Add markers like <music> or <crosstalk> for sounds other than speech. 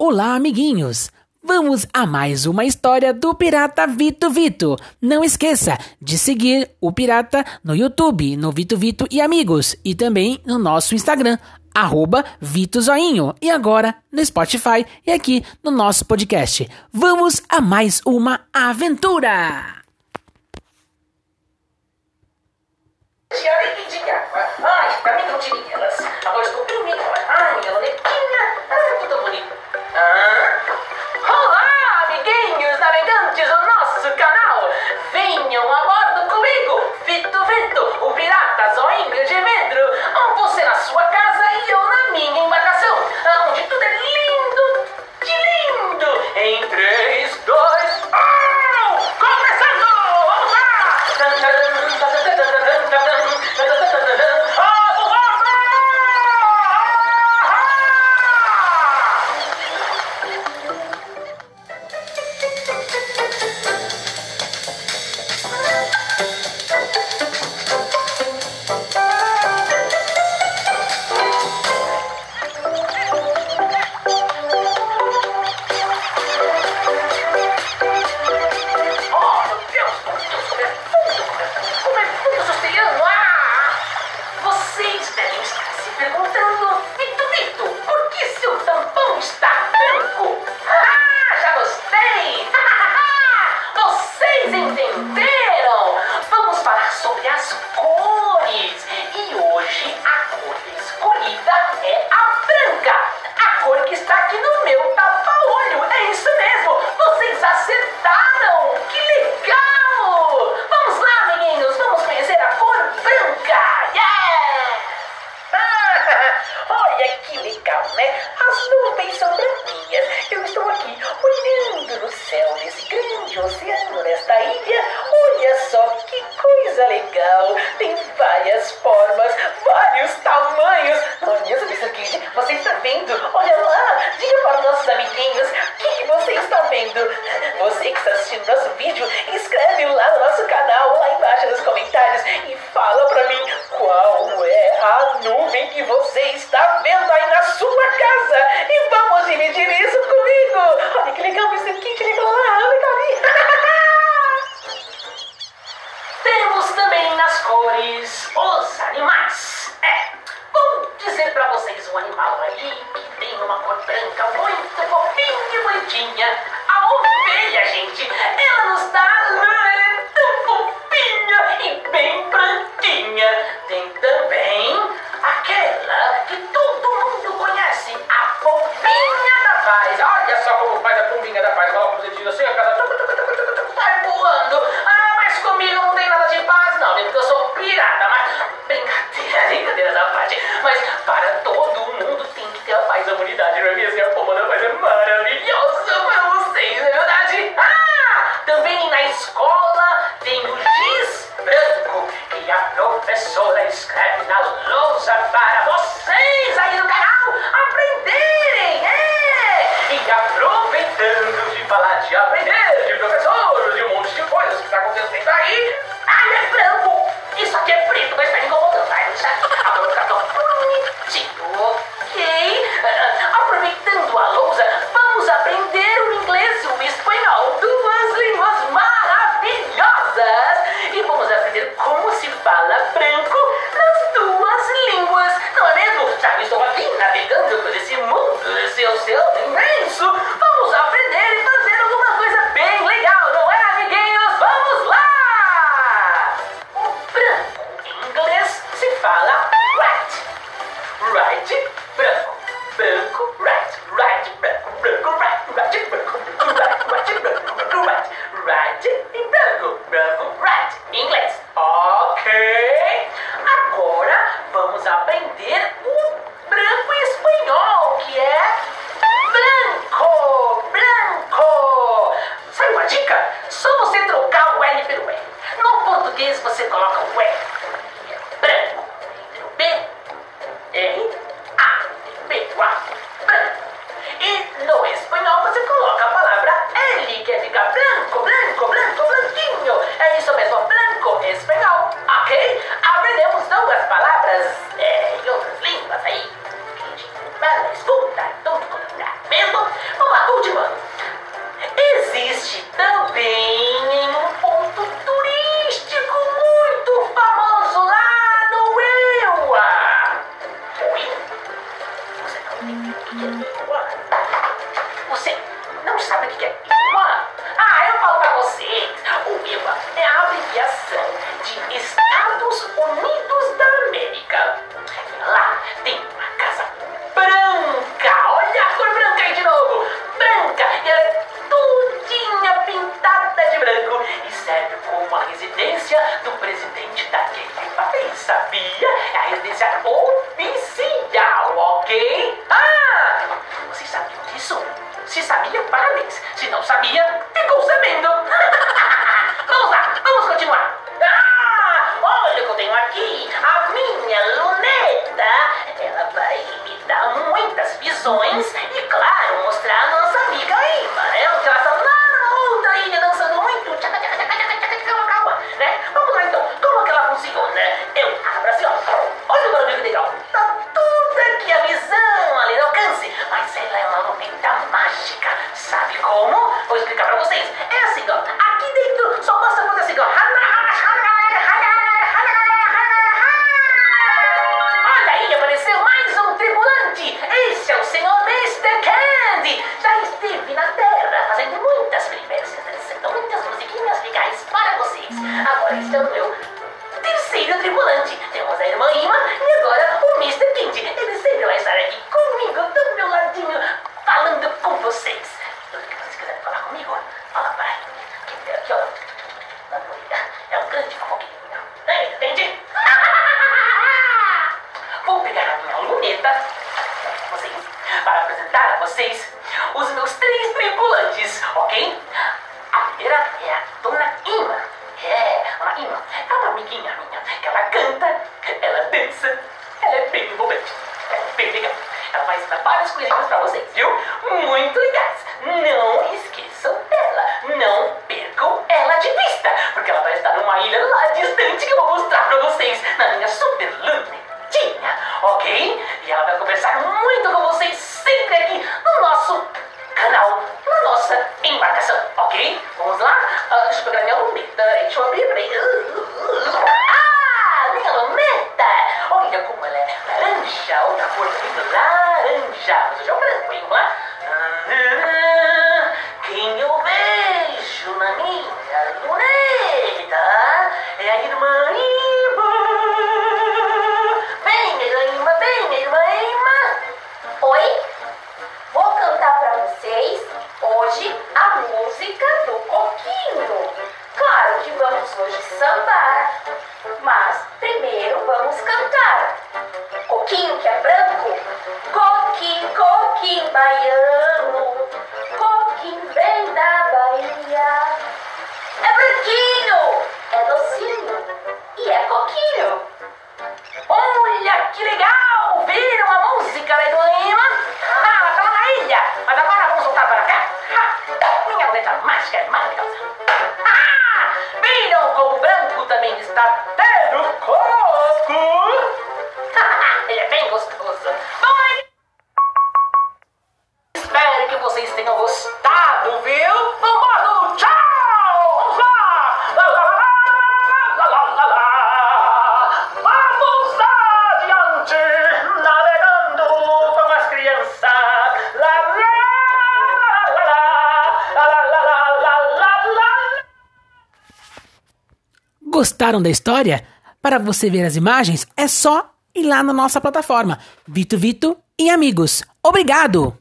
Olá, amiguinhos! Vamos a mais uma história do Pirata Vito Vito. Não esqueça de seguir o Pirata no YouTube, no Vito Vito e Amigos, e também no nosso Instagram, arroba Vitozoinho, e agora no Spotify e aqui no nosso podcast. Vamos a mais uma aventura! Ai, pra mim não tinha elas. Agora estou dormindo. Ai, ela nem... ご参考 assistindo, você que está assistindo nosso vídeo, inscreve lá no nosso canal, lá embaixo nos comentários e fala pra mim qual é a nuvem que você está vendo aí na sua casa. E vamos dividir isso comigo. Olha que legal isso aqui, que legal lá, legal ali. Temos também nas cores casal, você diz assim, casal, tá português você coloca o E. Branco. Entre o B, R, A. B o A. Branco. E no espanhol você coloca a palavra L, que é fica branco, branco, branco, branquinho. É isso mesmo, branco espanhol. Ok? Aprendemos também. Você não sabe o que é parabéns. Se não sabia, ficou sabendo. <laughs> vamos lá, vamos continuar. Ah! Olha o que eu tenho aqui. A minha luneta. Ela vai me dar muitas visões e, claro, mostrar a nossa amiga Ima, né? Porque ela está lá na outra ilha dançando a minha luneta vocês, para apresentar a vocês os meus três tripulantes, ok? A primeira é a Dona Ima. É, a Ima é uma amiguinha minha que ela canta, ela dança, ela é bem envolvente, ela é bem legal. Ela vai ensinar várias coisinhas pra vocês, viu? Muito legais. Não esqueçam dela. Não percam ela de vista, porque ela vai estar numa ilha lá distante que eu vou mostrar pra vocês na minha super ok? E ela vai conversar muito com vocês sempre aqui no nosso canal, na nossa embarcação, ok? Vamos lá? Ah, deixa eu pegar minha luneta. Deixa eu abrir, peraí. Ah, minha luneta! Olha como ela é laranja. Outra cor bonita, laranja. Mas hoje é o branco, hein? Vamos lá? Hoje sambar, mas primeiro vamos cantar. Coquinho que é branco, coquinho, coquinho baiano, coquinho vem da Bahia. É branquinho, é docinho e é coquinho. gostoso. Espero que vocês tenham gostado, viu? Vambora, tchau! Vamos lá! lá, lá, lá. Gostaram da história? Para você ver as imagens, é só ir lá na nossa plataforma Vito Vito e Amigos. Obrigado!